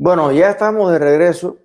Bueno, ya estamos de regreso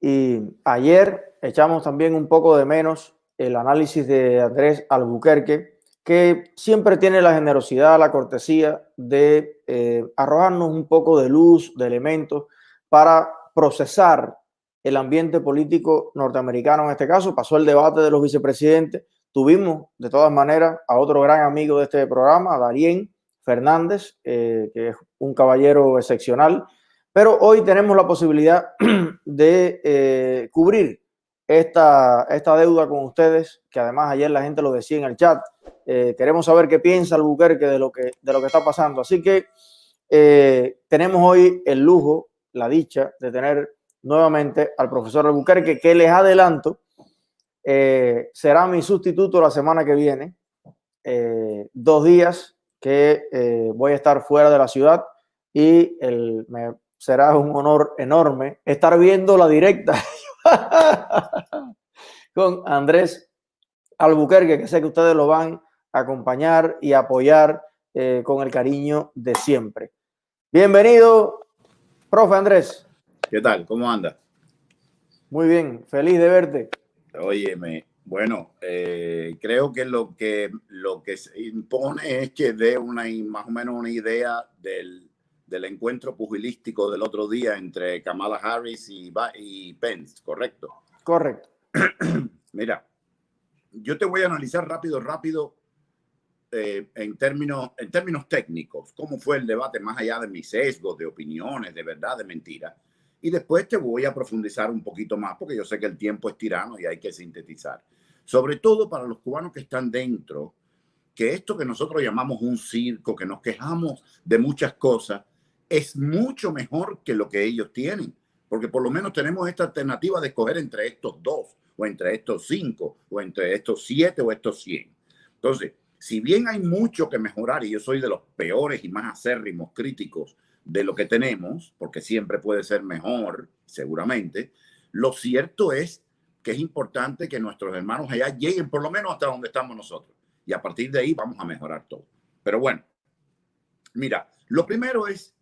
y ayer echamos también un poco de menos el análisis de Andrés Albuquerque, que siempre tiene la generosidad, la cortesía de eh, arrojarnos un poco de luz, de elementos para procesar el ambiente político norteamericano. En este caso, pasó el debate de los vicepresidentes. Tuvimos, de todas maneras, a otro gran amigo de este programa, Darien Fernández, eh, que es un caballero excepcional pero hoy tenemos la posibilidad de eh, cubrir esta, esta deuda con ustedes, que además ayer la gente lo decía en el chat. Eh, queremos saber qué piensa Albuquerque de lo que, de lo que está pasando. Así que eh, tenemos hoy el lujo, la dicha de tener nuevamente al profesor Albuquerque, que les adelanto, será mi sustituto la semana que viene. dos días que voy a estar fuera de la ciudad y el, me será un honor enorme estar viendo la directa con Andrés Albuquerque, que sé que ustedes lo van a acompañar y apoyar eh, con el cariño de siempre. Bienvenido, profe Andrés. ¿Qué tal? ¿Cómo anda? Muy bien, feliz de verte. Óyeme, bueno, eh, creo que lo que lo que se impone es que dé una más o menos una idea del del encuentro pugilístico del otro día entre Kamala Harris y, y Pence, ¿correcto? Correcto. Mira, yo te voy a analizar rápido, rápido, eh, en, términos, en términos técnicos, cómo fue el debate más allá de mis sesgos, de opiniones, de verdad, de mentira. Y después te voy a profundizar un poquito más, porque yo sé que el tiempo es tirano y hay que sintetizar. Sobre todo para los cubanos que están dentro, que esto que nosotros llamamos un circo, que nos quejamos de muchas cosas, es mucho mejor que lo que ellos tienen, porque por lo menos tenemos esta alternativa de escoger entre estos dos, o entre estos cinco, o entre estos siete, o estos cien. Entonces, si bien hay mucho que mejorar, y yo soy de los peores y más acérrimos críticos de lo que tenemos, porque siempre puede ser mejor, seguramente, lo cierto es que es importante que nuestros hermanos allá lleguen por lo menos hasta donde estamos nosotros. Y a partir de ahí vamos a mejorar todo. Pero bueno, mira, lo primero es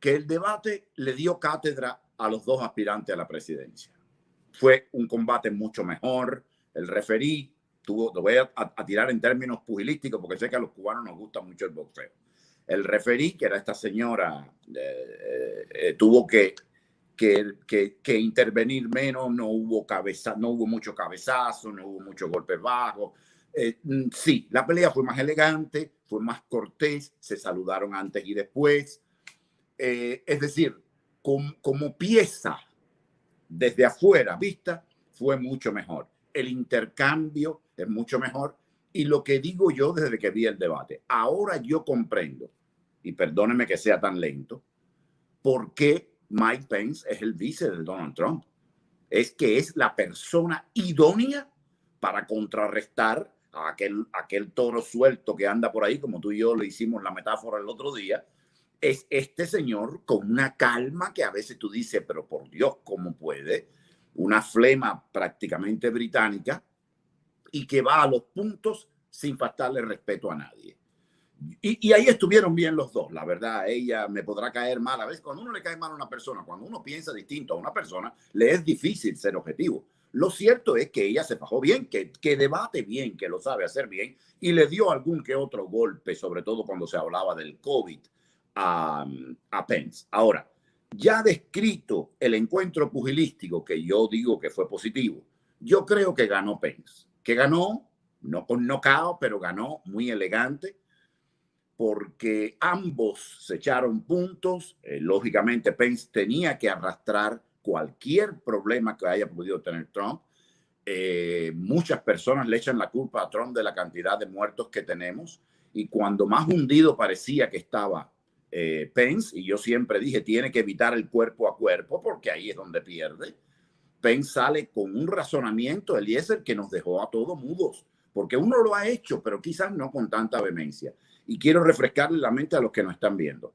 que el debate le dio cátedra a los dos aspirantes a la presidencia. Fue un combate mucho mejor. El referí tuvo, lo voy a, tirar en términos pugilísticos porque sé que a los cubanos nos gusta mucho el boxeo. El referí, que era esta señora, eh, eh, tuvo que, que, que, intervenir menos, no hubo, cabeza, no hubo mucho cabezazo, no hubo muchos golpes bajos. Eh, mm, sí, la pelea fue más elegante, fue más cortés, se saludaron antes y después eh, es decir, como pieza desde afuera vista, fue mucho mejor. El intercambio es mucho mejor. Y lo que digo yo desde que vi el debate, ahora yo comprendo, y perdóneme que sea tan lento, por qué Mike Pence es el vice de Donald Trump. Es que es la persona idónea para contrarrestar a aquel, aquel toro suelto que anda por ahí, como tú y yo le hicimos la metáfora el otro día, es este señor con una calma que a veces tú dices, pero por Dios, ¿cómo puede? Una flema prácticamente británica y que va a los puntos sin faltarle respeto a nadie. Y, ahí estuvieron bien los dos, la verdad, ella me podrá caer mal. A veces cuando uno le cae mal a una persona, cuando uno piensa distinto a una persona, le es difícil ser objetivo. Lo cierto es que ella se fajó bien, que, que debate bien, que lo sabe hacer bien y le dio algún que otro golpe, sobre todo cuando se hablaba del COVID a, Pence. Ahora, ya descrito el encuentro pugilístico, que yo digo que fue positivo, yo creo que ganó Pence. Que ganó, no con knockout, pero ganó muy elegante, porque ambos se echaron puntos. Eh, lógicamente, Pence tenía que arrastrar cualquier problema que haya podido tener Trump. Eh, muchas personas le echan la culpa a Trump de la cantidad de muertos que tenemos y cuando más hundido parecía que estaba eh, Pence, y yo siempre dije, tiene que evitar el cuerpo a cuerpo porque ahí es donde pierde. Pence sale con un razonamiento, Eliezer, que nos dejó a todos mudos, porque uno lo ha hecho, pero quizás no con tanta vehemencia. Y quiero refrescarle la mente a los que nos están viendo.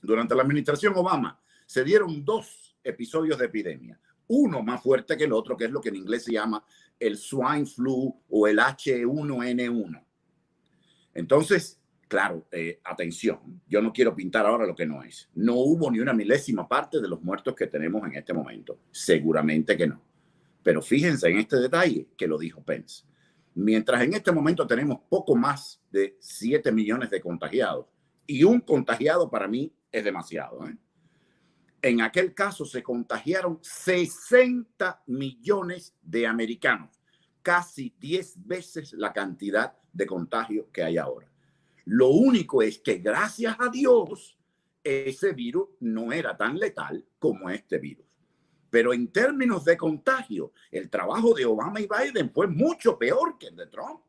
Durante la administración Obama se dieron dos episodios de epidemia, uno más fuerte que el otro, que es lo que en inglés se llama el swine flu o el H1N1. Entonces, Claro, eh, atención, yo no quiero pintar ahora lo que no es. No hubo ni una milésima parte de los muertos que tenemos en este momento. Seguramente que no. Pero fíjense en este detalle que lo dijo Pence. Mientras en este momento tenemos poco más de 7 millones de contagiados, y un contagiado para mí es demasiado. ¿eh? En aquel caso se contagiaron 60 millones de americanos, casi 10 veces la cantidad de contagio que hay ahora. Lo único es que gracias a Dios ese virus no era tan letal como este virus. Pero en términos de contagio, el trabajo de Obama y Biden fue mucho peor que el de Trump,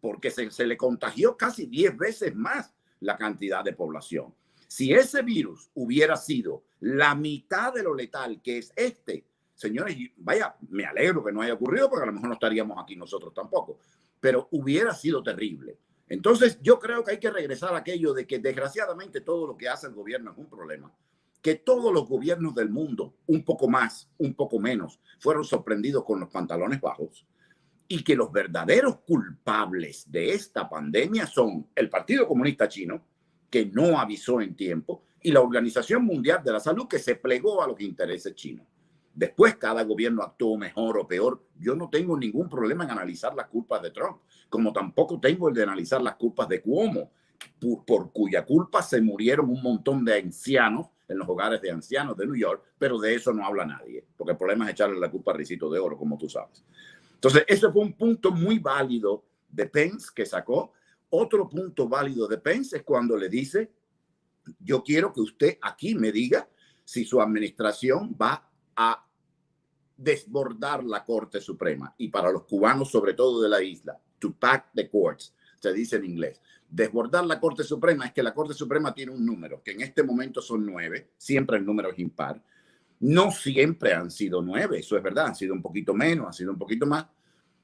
porque se, le contagió casi 10 veces más la cantidad de población. Si ese virus hubiera sido la mitad de lo letal que es este, señores, vaya, me alegro que no haya ocurrido porque a lo mejor no estaríamos aquí nosotros tampoco, pero hubiera sido terrible. Entonces, yo creo que hay que regresar a aquello de que desgraciadamente todo lo que hace el gobierno es un problema que todos los gobiernos del mundo, un poco más, un poco menos, fueron sorprendidos con los pantalones bajos y que los verdaderos culpables de esta pandemia son el Partido Comunista Chino, que no avisó en tiempo, y la Organización Mundial de la Salud, que se plegó a los intereses chinos. Después cada gobierno actuó mejor o peor. Yo no tengo ningún problema en analizar las culpas de Trump, como tampoco tengo el de analizar las culpas de Cuomo, por, cuya culpa se murieron un montón de ancianos en los hogares de ancianos de New York, pero de eso no habla nadie, porque el problema es echarle la culpa a Ricito de Oro, como tú sabes. Entonces, ese fue un punto muy válido de Pence que sacó. Otro punto válido de Pence es cuando le dice, yo quiero que usted aquí me diga si su administración va a desbordar la Corte Suprema. Y para los cubanos, sobre todo de la isla, to pack the courts, se dice en inglés desbordar la Corte Suprema es que la Corte Suprema tiene un número, que en este momento son nueve, siempre el número es impar. No siempre han sido nueve, eso es verdad, han sido un poquito menos, han sido un poquito más,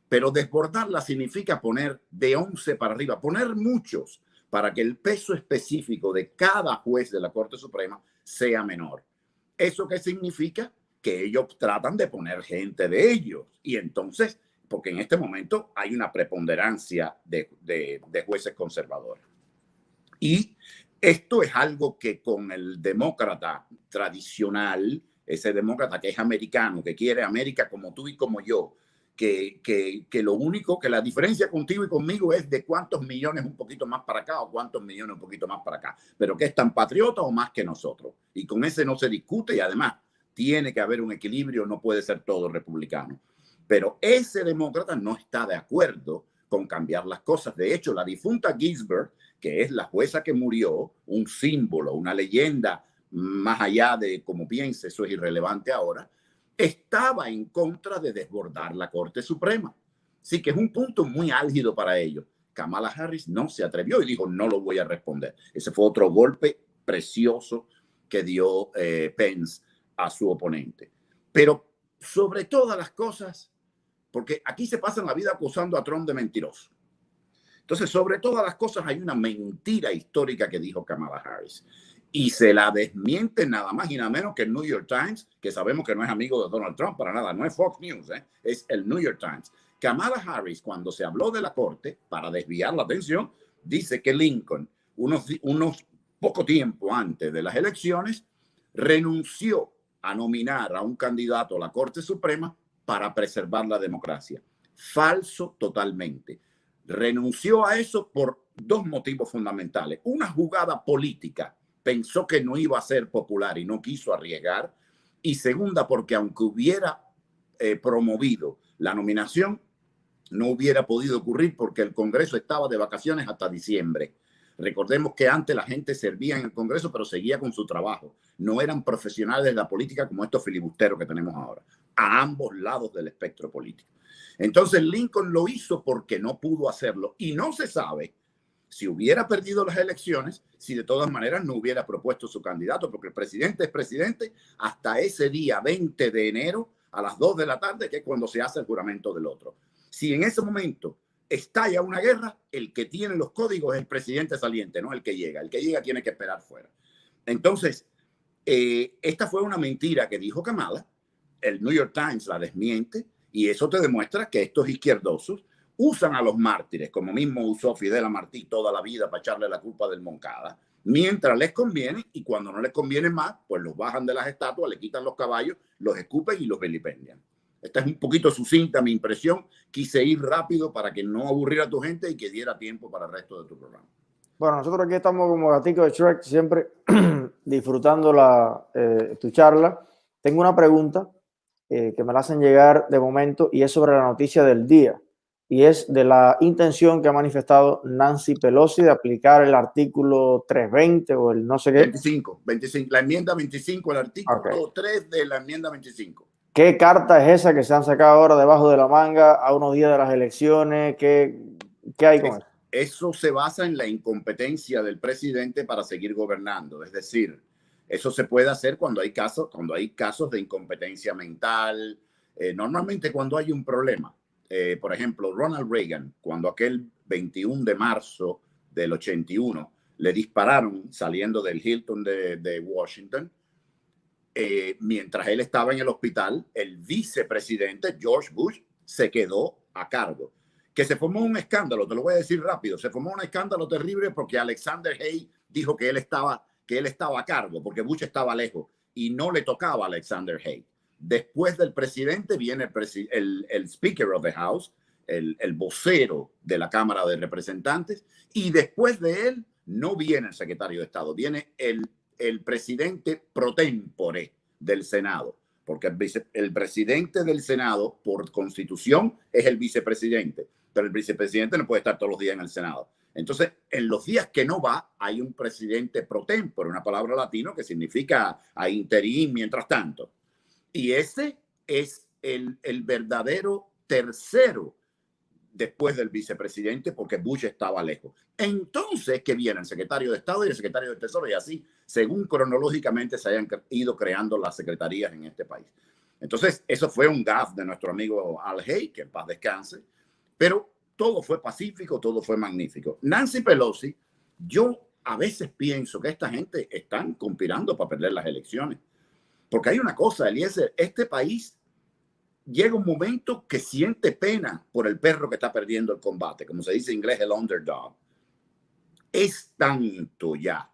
pero desbordarla significa poner de once para arriba, poner muchos para que el peso específico de cada juez de la Corte Suprema sea menor. ¿Eso qué significa? Que ellos tratan de poner gente de ellos y entonces porque en este momento hay una preponderancia de, de, jueces conservadores. Y esto es algo que con el demócrata tradicional, ese demócrata que es americano, que quiere América como tú y como yo, que, que, que, lo único, que la diferencia contigo y conmigo es de cuántos millones un poquito más para acá o cuántos millones un poquito más para acá, pero que es tan patriota o más que nosotros. Y con ese no se discute y además tiene que haber un equilibrio, no puede ser todo republicano. Pero ese demócrata no está de acuerdo con cambiar las cosas. De hecho, la difunta Ginsburg, que es la jueza que murió, un símbolo, una leyenda, más allá de cómo piense, eso es irrelevante ahora, estaba en contra de desbordar la Corte Suprema. Sí que es un punto muy álgido para ellos. Kamala Harris no se atrevió y dijo, no lo voy a responder. Ese fue otro golpe precioso que dio eh, Pence a su oponente. Pero sobre todas las cosas, porque aquí se pasan la vida acusando a Trump de mentiroso. Entonces, sobre todas las cosas, hay una mentira histórica que dijo Kamala Harris. Y se la desmiente nada más y nada menos que el New York Times, que sabemos que no es amigo de Donald Trump para nada, no es Fox News, ¿eh? es el New York Times. Kamala Harris, cuando se habló de la corte, para desviar la atención, dice que Lincoln, unos, unos poco tiempo antes de las elecciones, renunció a nominar a un candidato a la Corte Suprema para preservar la democracia. Falso totalmente. Renunció a eso por dos motivos fundamentales. Una jugada política. Pensó que no iba a ser popular y no quiso arriesgar. Y segunda, porque aunque hubiera eh, promovido la nominación, no hubiera podido ocurrir porque el Congreso estaba de vacaciones hasta diciembre. Recordemos que antes la gente servía en el Congreso, pero seguía con su trabajo. No eran profesionales de la política como estos filibusteros que tenemos ahora a ambos lados del espectro político. Entonces Lincoln lo hizo porque no pudo hacerlo y no se sabe si hubiera perdido las elecciones, si de todas maneras no hubiera propuesto su candidato, porque el presidente es presidente hasta ese día 20 de enero a las 2 de la tarde, que es cuando se hace el juramento del otro. Si en ese momento estalla una guerra, el que tiene los códigos es el presidente saliente, no el que llega. El que llega tiene que esperar fuera. Entonces, eh, esta fue una mentira que dijo Kamala, el New York Times la desmiente y eso te demuestra que estos izquierdosos usan a los mártires, como mismo usó Fidel Martí toda la vida para echarle la culpa del Moncada, mientras les conviene y cuando no les conviene más, pues los bajan de las estatuas, le quitan los caballos, los escupen y los vilipendian. Esta es un poquito sucinta mi impresión. Quise ir rápido para que no aburriera a tu gente y que diera tiempo para el resto de tu programa. Bueno, nosotros aquí estamos como gatico de Shrek, siempre disfrutando la, eh, tu charla. Tengo una pregunta eh, que me la hacen llegar de momento y es sobre la noticia del día y es de la intención que ha manifestado Nancy Pelosi de aplicar el artículo 320 o el no sé qué. 25, 25 la enmienda 25, el artículo 3 de la enmienda 25. ¿Qué carta es esa que se han sacado ahora debajo de la manga a unos días de las elecciones? ¿Qué, qué hay con eso? Eso se basa en la incompetencia del presidente para seguir gobernando. Es decir, eso se puede hacer cuando hay casos, cuando hay casos de incompetencia mental, eh, normalmente cuando hay un problema. Eh, por ejemplo, Ronald Reagan, cuando aquel 21 de marzo del 81 le dispararon saliendo del Hilton de, Washington, eh, mientras él estaba en el hospital, el vicepresidente George Bush se quedó a cargo. Que se formó un escándalo, te lo voy a decir rápido, se formó un escándalo terrible porque Alexander Hay dijo que él estaba, que él estaba a cargo, porque Bush estaba lejos y no le tocaba a Alexander Hay. Después del presidente viene el, el, Speaker of the House, el, el, vocero de la Cámara de Representantes, y después de él no viene el secretario de Estado, viene el, el presidente pro tempore del Senado, porque el, presidente del Senado, por constitución, es el vicepresidente, pero el vicepresidente no puede estar todos los días en el Senado. Entonces, en los días que no va, hay un presidente pro tempore, una palabra latino que significa a interín mientras tanto. Y ese es el, el verdadero tercero después del vicepresidente porque Bush estaba lejos. Entonces, que viene el secretario de Estado y el secretario de Tesoro y así, según cronológicamente se hayan ido creando las secretarías en este país. Entonces, eso fue un gaf de nuestro amigo Al Hay, que en paz descanse, pero todo fue pacífico, todo fue magnífico. Nancy Pelosi, yo a veces pienso que esta gente están conspirando para perder las elecciones. Porque hay una cosa, Eliezer, este país llega un momento que siente pena por el perro que está perdiendo el combate, como se dice en inglés, el underdog. Es tanto ya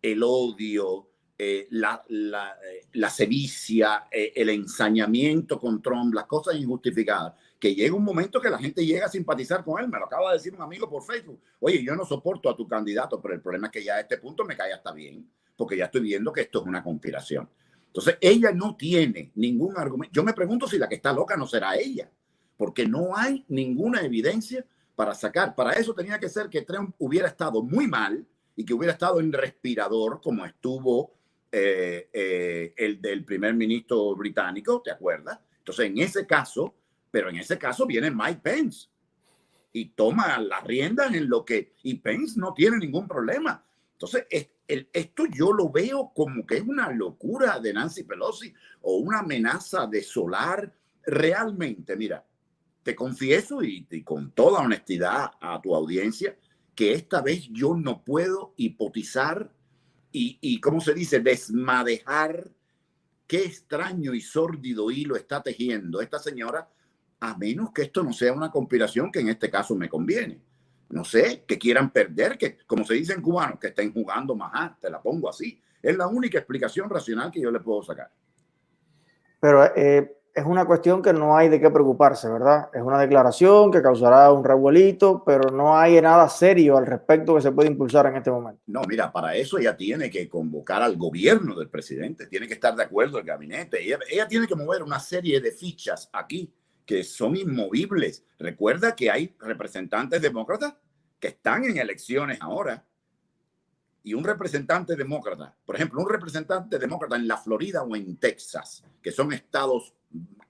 el odio, eh, la, la, eh, la, sevicia, eh, el ensañamiento con Trump, las cosas injustificadas, que llega un momento que la gente llega a simpatizar con él. Me lo acaba de decir un amigo por Facebook. Oye, yo no soporto a tu candidato, pero el problema es que ya a este punto me cae hasta bien, porque ya estoy viendo que esto es una conspiración. Entonces, ella no tiene ningún argumento. Yo me pregunto si la que está loca no será ella, porque no hay ninguna evidencia para sacar. Para eso tenía que ser que Trump hubiera estado muy mal y que hubiera estado en respirador, como estuvo eh, eh, el del primer ministro británico, ¿te acuerdas? Entonces, en ese caso, pero en ese caso viene Mike Pence y toma las riendas en lo que, y Pence no tiene ningún problema. Entonces, esto yo lo veo como que es una locura de Nancy Pelosi o una amenaza de solar. Realmente, mira, te confieso y, con toda honestidad a tu audiencia que esta vez yo no puedo hipotizar y, y ¿cómo se dice? Desmadejar qué extraño y sórdido hilo está tejiendo esta señora, a menos que esto no sea una conspiración que en este caso me conviene no sé, que quieran perder, que como se dice en cubano, que estén jugando más, te la pongo así. Es la única explicación racional que yo le puedo sacar. Pero eh, es una cuestión que no hay de qué preocuparse, ¿verdad? Es una declaración que causará un revuelito, pero no hay nada serio al respecto que se puede impulsar en este momento. No, mira, para eso ella tiene que convocar al gobierno del presidente, tiene que estar de acuerdo el gabinete, ella, ella tiene que mover una serie de fichas aquí que son inmovibles. Recuerda que hay representantes demócratas que están en elecciones ahora y un representante demócrata, por ejemplo, un representante demócrata en la Florida o en Texas, que son estados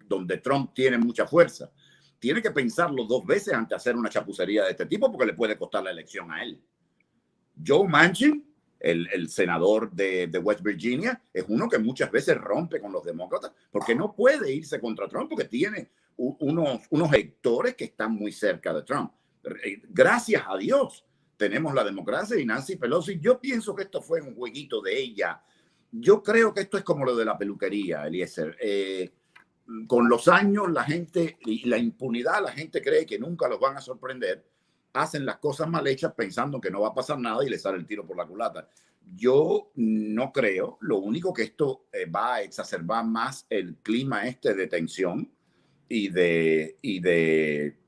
donde Trump tiene mucha fuerza, tiene que pensarlo dos veces antes de hacer una chapucería de este tipo porque le puede costar la elección a él. Joe Manchin, el, senador de, de, West Virginia, es uno que muchas veces rompe con los demócratas porque no puede irse contra Trump porque tiene unos, unos electores que están muy cerca de Trump. Eh, gracias a Dios tenemos la democracia y Nancy Pelosi. Yo pienso que esto fue un jueguito de ella. Yo creo que esto es como lo de la peluquería, Eliezer. Eh, con los años la gente y la impunidad, la gente cree que nunca los van a sorprender, hacen las cosas mal hechas pensando que no va a pasar nada y les sale el tiro por la culata. Yo no creo, lo único que esto eh, va a exacerbar más el clima este de tensión y de, y de,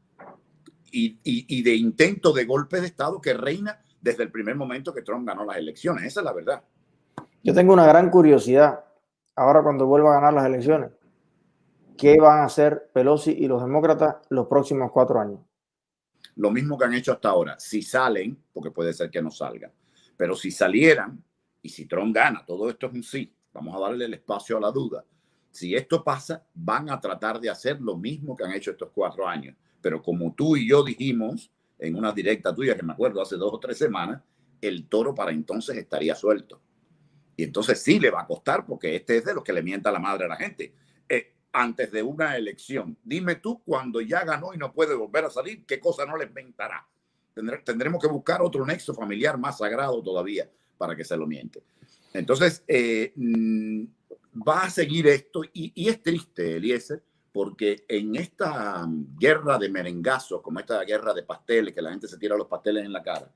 y, y de intento de golpe de Estado que reina desde el primer momento que Trump ganó las elecciones. Esa es la verdad. Yo tengo una gran curiosidad ahora cuando vuelva a ganar las elecciones. ¿Qué van a hacer Pelosi y los demócratas los próximos cuatro años? Lo mismo que han hecho hasta ahora. Si salen, porque puede ser que no salgan, pero si salieran y si Trump gana, todo esto es un sí. Vamos a darle el espacio a la duda. Si esto pasa, van a tratar de hacer lo mismo que han hecho estos cuatro años. Pero como tú y yo dijimos en una directa tuya que me acuerdo hace dos o tres semanas, el toro para entonces estaría suelto. Y entonces sí le va a costar porque este es de los que le mienta la madre a la gente. Eh, antes de una elección, dime tú cuando ya ganó y no puede volver a salir, qué cosa no le inventará. tendremos que buscar otro nexo familiar más sagrado todavía para que se lo miente. Entonces, eh, mm, va a seguir esto y, es triste, Eliezer, porque en esta guerra de merengazos, como esta guerra de pasteles, que la gente se tira los pasteles en la cara,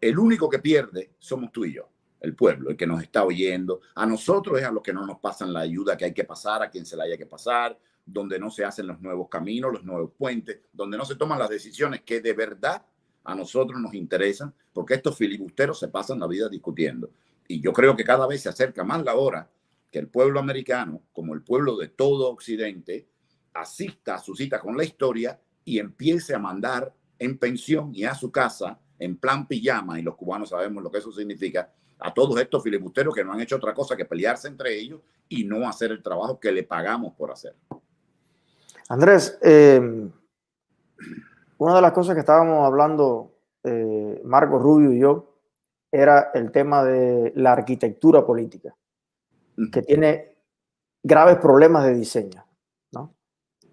el único que pierde somos tú y yo, el pueblo, el que nos está oyendo. A nosotros es a los que no nos pasan la ayuda que hay que pasar, a quien se la haya que pasar, donde no se hacen los nuevos caminos, los nuevos puentes, donde no se toman las decisiones que de verdad a nosotros nos interesan, porque estos filibusteros se pasan la vida discutiendo. Y yo creo que cada vez se acerca más la hora que el pueblo americano, como el pueblo de todo Occidente, asista a su cita con la historia y empiece a mandar en pensión y a su casa en plan pijama, y los cubanos sabemos lo que eso significa, a todos estos filibusteros que no han hecho otra cosa que pelearse entre ellos y no hacer el trabajo que le pagamos por hacer. Andrés, eh, una de las cosas que estábamos hablando, eh, Marco Rubio y yo, era el tema de la arquitectura política que tiene graves problemas de diseño ¿no?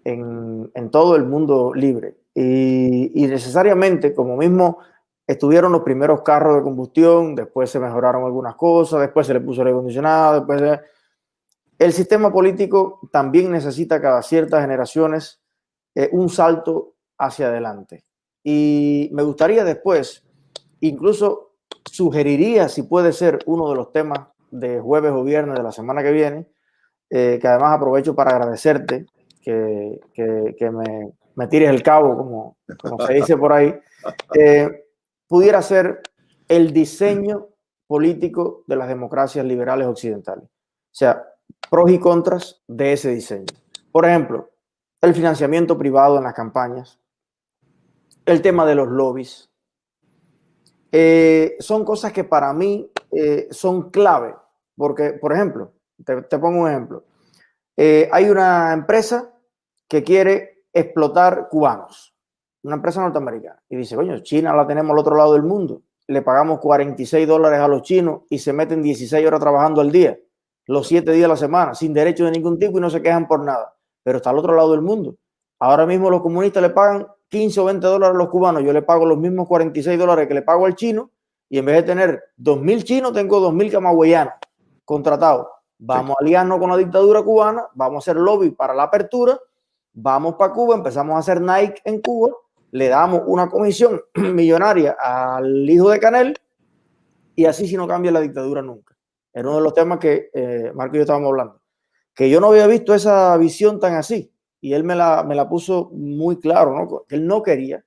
en, en, todo el mundo libre. Y, necesariamente, como mismo estuvieron los primeros carros de combustión, después se mejoraron algunas cosas, después se le puso aire acondicionado, después El sistema político también necesita cada ciertas generaciones eh, un salto hacia adelante. Y me gustaría después, incluso sugeriría si puede ser uno de los temas de jueves o viernes de la semana que viene, eh, que además aprovecho para agradecerte que, que, me, me, tires el cabo, como, como se dice por ahí, eh, pudiera ser el diseño político de las democracias liberales occidentales. O sea, pros y contras de ese diseño. Por ejemplo, el financiamiento privado en las campañas, el tema de los lobbies, eh, son cosas que para mí son clave porque, por ejemplo, te, pongo un ejemplo. Eh, hay una empresa que quiere explotar cubanos, una empresa norteamericana, y dice, coño, China la tenemos al otro lado del mundo, le pagamos 46 dólares a los chinos y se meten 16 horas trabajando al día, los 7 días a la semana, sin derecho de ningún tipo y no se quejan por nada, pero está al otro lado del mundo. Ahora mismo los comunistas le pagan 15 o 20 dólares a los cubanos, yo le pago los mismos 46 dólares que le pago al chino y en vez de tener 2.000 chinos, tengo 2.000 camagüeyanos contratado. Vamos a aliarnos con la dictadura cubana, vamos a hacer lobby para la apertura, vamos para Cuba, empezamos a hacer Nike en Cuba, le damos una comisión millonaria al hijo de Canel y así si no cambia la dictadura nunca. Era uno de los temas que eh, Marco y yo estábamos hablando. Que yo no había visto esa visión tan así y él me la, me la puso muy claro, ¿no? que él no quería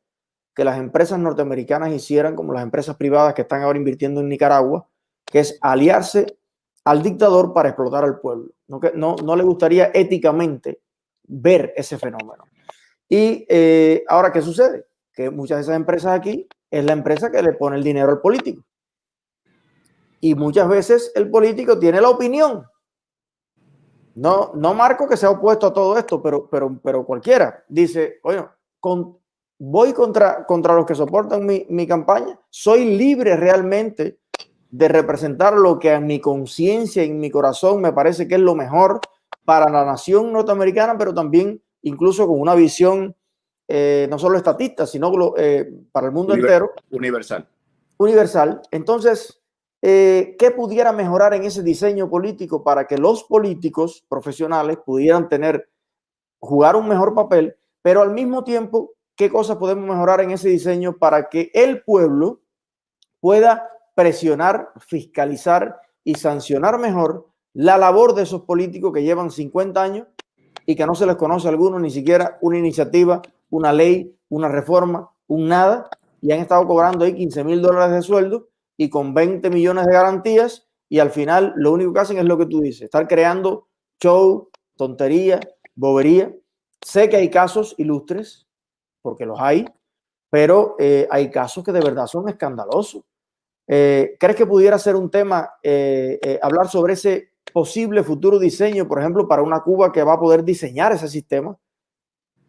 que las empresas norteamericanas hicieran como las empresas privadas que están ahora invirtiendo en Nicaragua, que es aliarse al dictador para explotar al pueblo. No, no, no le gustaría éticamente ver ese fenómeno. Y eh, ahora, ¿qué sucede? Que muchas de esas empresas aquí es la empresa que le pone el dinero al político. Y muchas veces el político tiene la opinión. No, no Marco que se ha opuesto a todo esto, pero, pero, pero cualquiera dice, oye, con, voy contra, contra los que soportan mi, mi campaña, soy libre realmente de representar lo que en mi conciencia y en mi corazón me parece que es lo mejor para la nación norteamericana, pero también incluso con una visión eh, no solo estatista, sino eh, para el mundo entero. Universal. Universal. Entonces, eh, ¿qué pudiera mejorar en ese diseño político para que los políticos profesionales pudieran tener jugar un mejor papel, pero al mismo tiempo, ¿qué cosas podemos mejorar en ese diseño para que el pueblo pueda presionar, fiscalizar y sancionar mejor la labor de esos políticos que llevan 50 años y que no se les conoce a alguno ni siquiera una iniciativa, una ley, una reforma, un nada, y han estado cobrando ahí 15 mil dólares de sueldo y con 20 millones de garantías y al final lo único que hacen es lo que tú dices, estar creando show, tontería, bobería. Sé que hay casos ilustres, porque los hay, pero eh, hay casos que de verdad son escandalosos. Eh, ¿Crees que pudiera ser un tema eh, hablar sobre ese posible futuro diseño, por ejemplo, para una Cuba que va a poder diseñar ese sistema?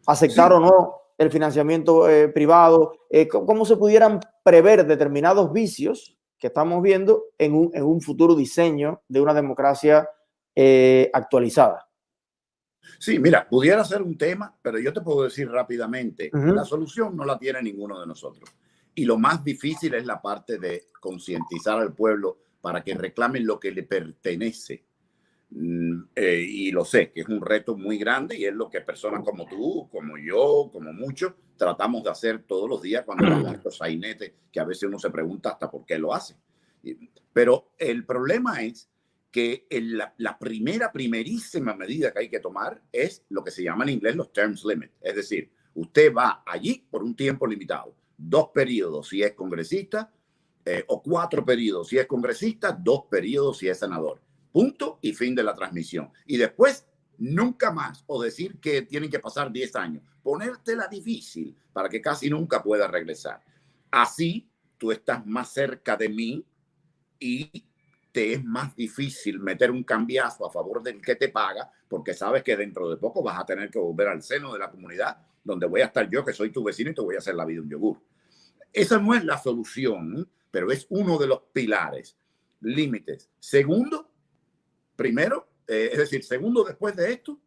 ¿Aceptar o no el financiamiento privado? ¿Cómo se pudieran prever determinados vicios que estamos viendo en un, en un futuro diseño de una democracia eh, actualizada. Sí, mira, pudiera ser un tema, pero yo te puedo decir rápidamente, la solución no la tiene ninguno de nosotros. Y lo más difícil es la parte de concientizar al pueblo para que reclamen lo que le pertenece. Mm, eh, y lo sé, que es un reto muy grande y es lo que personas como tú, como yo, como muchos, tratamos de hacer todos los días cuando a estos sainetes que a veces uno se pregunta hasta por qué lo hace. Pero el problema es que la, la, primera, primerísima medida que hay que tomar es lo que se llama en inglés los terms limit. Es decir, usted va allí por un tiempo limitado, dos periodos si es congresista, eh, o cuatro periodos si es congresista, dos periodos si es senador. Punto y fin de la transmisión. Y después, nunca más, o decir que tienen que pasar 10 años, ponértela difícil para que casi nunca pueda regresar. Así, tú estás más cerca de mí y te es más difícil meter un cambiazo a favor del que te paga, porque sabes que dentro de poco vas a tener que volver al seno de la comunidad, donde voy a estar yo, que soy tu vecino, y te voy a hacer la vida un yogur. Esa no es la solución, pero es uno de los pilares. Límites. Segundo, Primero, eh, es decir, segundo, después de esto,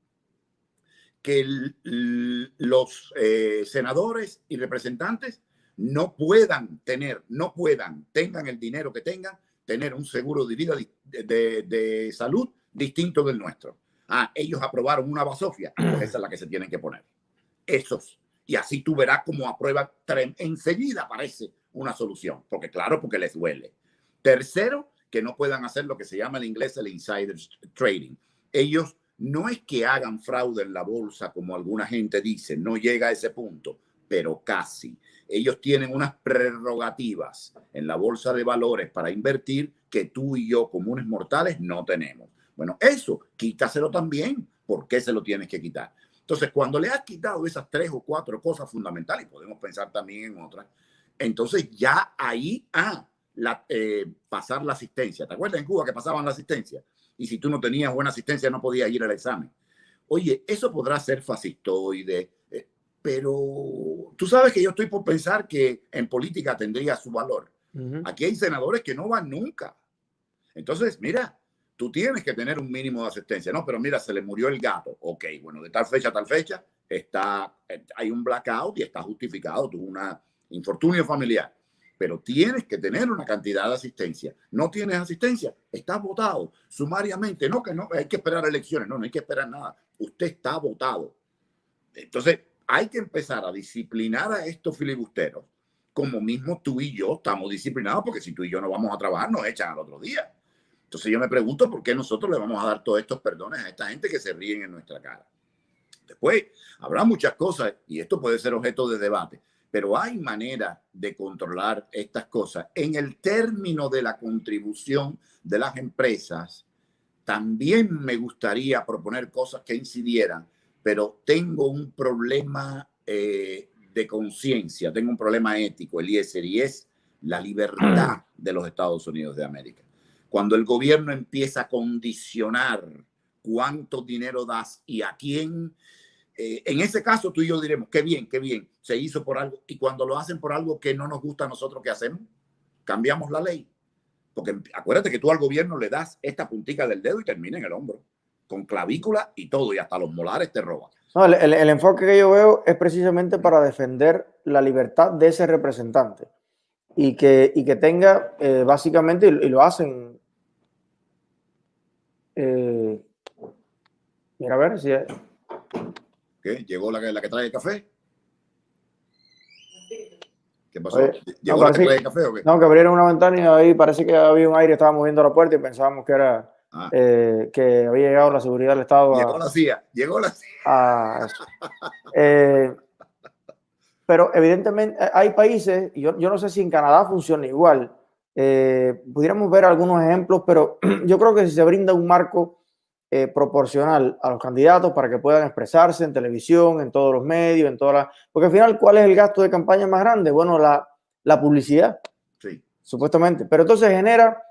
que los eh, senadores y representantes no puedan tener, no puedan, tengan el dinero que tengan, tener un seguro de vida de, de, salud distinto del nuestro. Ah, ellos aprobaron una basofia, pues esa es la que se tienen que poner. Esos. Y así tú verás cómo aprueban, enseguida aparece una solución, porque claro, porque les duele. Tercero, que no puedan hacer lo que se llama en inglés el insider trading. Ellos no es que hagan fraude en la bolsa como alguna gente dice, no llega a ese punto, pero casi. Ellos tienen unas prerrogativas en la bolsa de valores para invertir que tú y yo, comunes mortales, no tenemos. Bueno, eso, quítaselo también. ¿Por qué se lo tienes que quitar? Entonces, cuando le has quitado esas tres o cuatro cosas fundamentales, y podemos pensar también en otras, entonces ya ahí, ah, la, eh, pasar la asistencia. ¿Te acuerdas en Cuba que pasaban la asistencia? Y si tú no tenías buena asistencia no podías ir al examen. Oye, eso podrá ser fascistoide, eh, pero tú sabes que yo estoy por pensar que en política tendría su valor. Aquí hay senadores que no van nunca. Entonces, mira, tú tienes que tener un mínimo de asistencia. No, pero mira, se le murió el gato. Ok, bueno, de tal fecha a tal fecha está, eh, hay un blackout y está justificado. Tuvo un infortunio familiar pero tienes que tener una cantidad de asistencia. No tienes asistencia, estás votado sumariamente. No, que no, hay que esperar elecciones, no, no hay que esperar nada. Usted está votado. Entonces, hay que empezar a disciplinar a estos filibusteros, como mismo tú y yo estamos disciplinados, porque si tú y yo no vamos a trabajar, nos echan al otro día. Entonces yo me pregunto por qué nosotros le vamos a dar todos estos perdones a esta gente que se ríen en nuestra cara. Después, habrá muchas cosas, y esto puede ser objeto de debate, pero hay manera de controlar estas cosas. En el término de la contribución de las empresas, también me gustaría proponer cosas que incidieran, pero tengo un problema eh, de conciencia, tengo un problema ético, Eliezer, y es la libertad de los Estados Unidos de América. Cuando el gobierno empieza a condicionar cuánto dinero das y a quién, eh, en ese caso tú y yo diremos, qué bien, qué bien, se hizo por algo. Y cuando lo hacen por algo que no nos gusta a nosotros, ¿qué hacemos? Cambiamos la ley. Porque acuérdate que tú al gobierno le das esta puntica del dedo y termina en el hombro, con clavícula y todo, y hasta los molares te roban. el, enfoque que yo veo es precisamente para defender la libertad de ese representante y que, y que tenga eh, básicamente, y, lo hacen. Eh, mira, a ver si. ¿Qué? ¿Llegó la, la que trae el café? ¿Qué pasó? Oye, ¿Llegó no, la que trae el café o qué? No, que abrieron una ventana y ahí parece que había un aire, estaba moviendo la puerta y pensábamos que era Ah, eh, que había llegado la seguridad del Estado llegó a, la CIA, llegó la CIA. a eso. Eh, pero evidentemente hay países, y yo, yo no sé si en Canadá funciona igual, eh, pudiéramos ver algunos ejemplos, pero yo creo que si se brinda un marco eh, proporcional a los candidatos para que puedan expresarse en televisión, en todos los medios, en todas las... Porque al final, ¿cuál es el gasto de campaña más grande? Bueno, la, la publicidad Sí, supuestamente. Pero entonces genera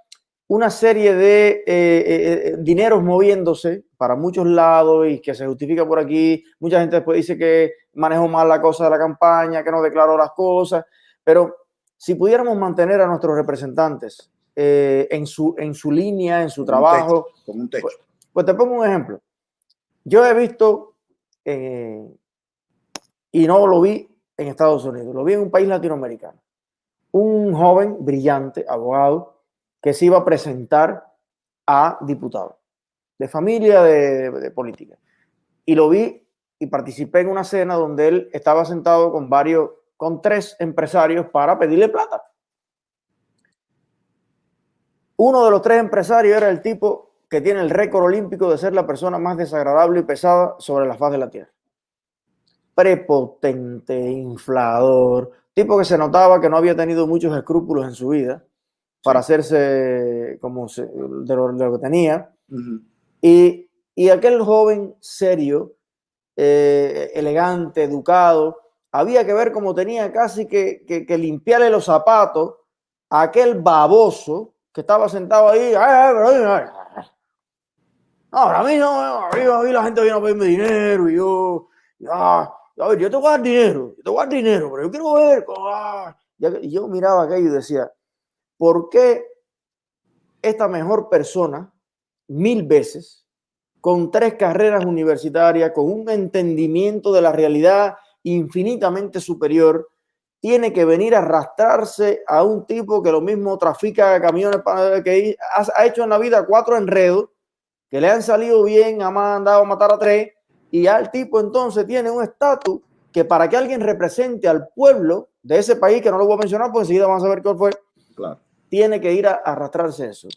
una serie de eh, eh, eh, dineros moviéndose para muchos lados y que se justifica por aquí. Mucha gente después dice que manejó mal la cosa de la campaña, que no declaró las cosas. Pero si pudiéramos mantener a nuestros representantes eh, en, su, en su línea, en su trabajo, con un techo. pues te pongo un ejemplo. Yo he visto, eh, y no lo vi en Estados Unidos, lo vi en un país latinoamericano, un joven brillante, abogado, que se iba a presentar a diputado de familia de, de política. Y lo vi y participé en una cena donde él estaba sentado con varios, con tres empresarios para pedirle plata. Uno de los tres empresarios era el tipo que tiene el récord olímpico de ser la persona más desagradable y pesada sobre la faz de la tierra. Prepotente, inflador, tipo que se notaba que no había tenido muchos escrúpulos en su vida para hacerse como se- de, lo, de lo que tenía. Y, y aquel joven serio, eh, elegante, educado, había que ver cómo tenía casi que, que- que limpiarle los zapatos a aquel baboso que estaba sentado ahí. "Ay, ay, ay, ay". No, para mí no, a mí, la gente viene a pedirme dinero y yo, ah, a ver, yo te voy a dar dinero, yo te voy a dar dinero, pero yo quiero ver. ah". Y yo miraba aquello y decía, ¿por qué esta mejor persona, mil veces, con tres carreras universitarias, con un entendimiento de la realidad infinitamente superior, tiene que venir a arrastrarse a un tipo que lo mismo trafica camiones para que ha, hecho en la vida cuatro enredos que le han salido bien, ha mandado a matar a tres, y ya el tipo entonces tiene un estatus que para que alguien represente al pueblo de ese país, que no lo voy a mencionar, porque enseguida vamos a ver cuál fue, Claro. tiene que ir a, a arrastrarse eso.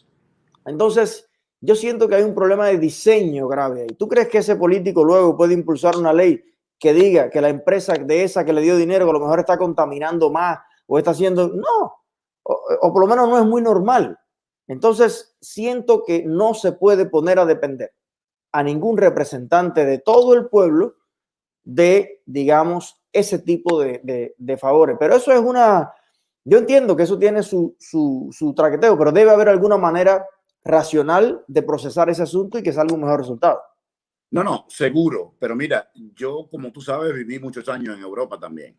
Entonces, yo siento que hay un problema de diseño grave ahí. ¿Tú crees que ese político luego puede impulsar una ley que diga que la empresa de esa que le dio dinero, a lo mejor está contaminando más o está haciendo... No, o, o por lo menos no es muy normal. Entonces, siento que no se puede poner a depender a ningún representante de todo el pueblo de, digamos, ese tipo de, de- de favores. Pero eso es una... Yo entiendo que eso tiene su, su, su traqueteo, pero debe haber alguna manera racional de procesar ese asunto y que salga un mejor resultado. No, no, seguro. Pero mira, yo, como tú sabes, viví muchos años en Europa también.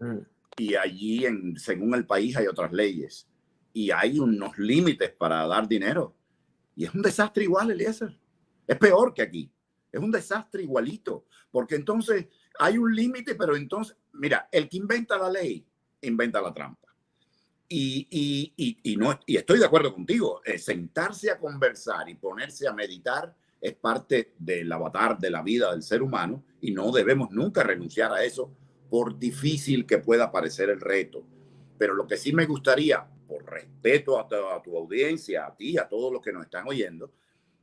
Y allí, en, según el país, hay otras leyes. Y hay unos límites para dar dinero. Y es un desastre igual, Eliezer. Es peor que aquí. Es un desastre igualito. Porque entonces hay un límite, pero entonces, mira, el que inventa la ley, inventa la trampa. Y, y, y, y no, y estoy de acuerdo contigo. eh, sentarse a conversar y ponerse a meditar es parte del avatar de la vida del ser humano y no debemos nunca renunciar a eso por difícil que pueda parecer el reto. Pero lo que sí me gustaría, por respeto a tu, a tu audiencia, a ti, a todos los que nos están oyendo,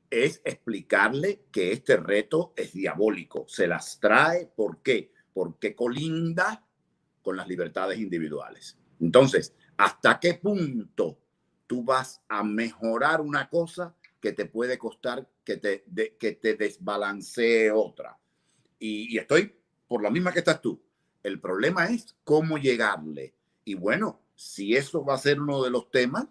es explicarle que este reto es diabólico. Se las trae, ¿por qué? Porque colinda con las libertades individuales. Entonces, ¿hasta qué punto tú vas a mejorar una cosa que te puede costar que te, de- que te desbalancee otra? Y, y estoy por la misma que estás tú. El problema es cómo llegarle. Y bueno, si eso va a ser uno de los temas,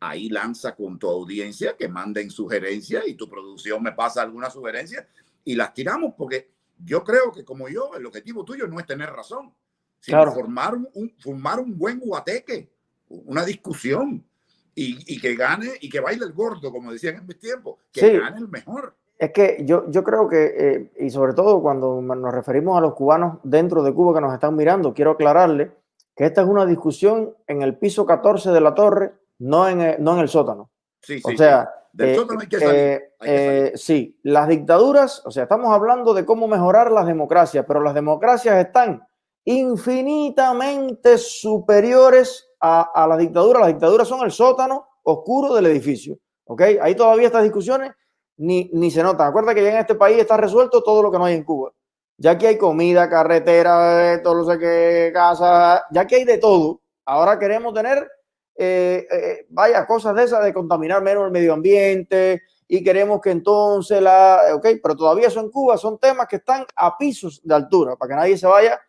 ahí lanza con tu audiencia que manden sugerencias y tu producción me pasa alguna sugerencia y las tiramos porque yo creo que como yo, el objetivo tuyo no es tener razón, sino Claro. formar, un, un- formar un buen guateque, una discusión y, y que gane y que baile el gordo, como decían en mis tiempos, que Sí. gane el mejor. Es que yo, yo creo que, eh, y sobre todo cuando nos referimos a los cubanos dentro de Cuba que nos están mirando, quiero aclararle que esta es una discusión en el piso 14 de la torre, no en el, no en el sótano. Sí, O sí, sea, Del sótano hay que salir. sí, las dictaduras, o sea, estamos hablando de cómo mejorar las democracias, pero las democracias están infinitamente superiores a, a las dictaduras. Las dictaduras son el sótano oscuro del edificio. ¿Ok? Ahí todavía estas discusiones ni, ni se notan. Acuerda que ya en este país está resuelto todo lo que no hay en Cuba. Ya que hay comida, carretera, todo lo sé que casa, ya que hay de todo. Ahora queremos tener, eh, eh, vaya, cosas de esas de contaminar menos el medio ambiente y queremos que entonces la, ok, pero todavía eso en Cuba son temas que están a pisos de altura para que nadie se vaya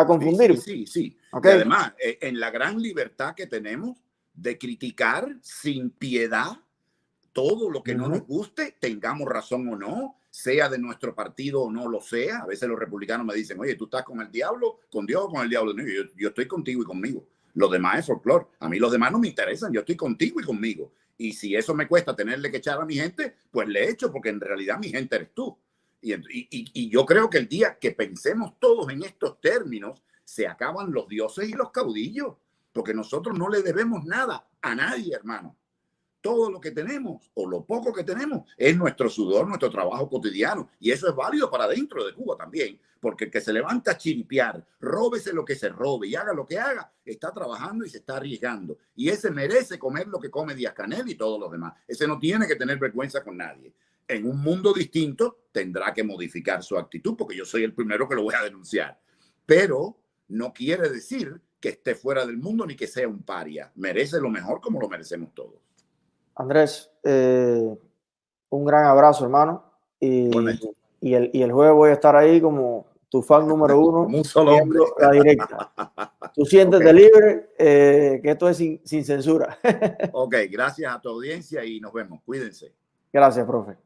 a confundir. Sí, sí, sí. además, eh, en la gran libertad que tenemos de criticar sin piedad todo lo que no nos guste, tengamos razón o no, sea de nuestro partido o no lo sea. A veces los republicanos me dicen, oye, tú estás con el diablo, con Dios o con el diablo. yo, yo estoy contigo y conmigo. Los demás es folclore. A mí los demás no me interesan. Yo estoy contigo y conmigo. Y si eso me cuesta tenerle que echar a mi gente, pues le echo, porque en realidad mi gente eres tú. Y, yo creo que el día que pensemos todos en estos términos, se acaban los dioses y los caudillos, porque nosotros no le debemos nada a nadie, hermano todo lo que tenemos o lo poco que tenemos es nuestro sudor, nuestro trabajo cotidiano. Y eso es válido para dentro de Cuba también, porque el que se levanta a chiripiar, róbese lo que se robe y haga lo que haga, está trabajando y se está arriesgando. Y ese merece comer lo que come Díaz Canel y todos los demás. Ese no tiene que tener vergüenza con nadie. En un mundo distinto tendrá que modificar su actitud, porque yo soy el primero que lo voy a denunciar. Pero no quiere decir que esté fuera del mundo ni que sea un paria. Merece lo mejor como lo merecemos todos. Andrés, eh, un gran abrazo, hermano. Y, y, el, y el jueves voy a estar ahí como tu fan número uno. un solo hombre. La directa. Tú siéntete libre, eh, que esto es sin, sin censura. ok, gracias a tu audiencia y nos vemos. Cuídense. Gracias, profe.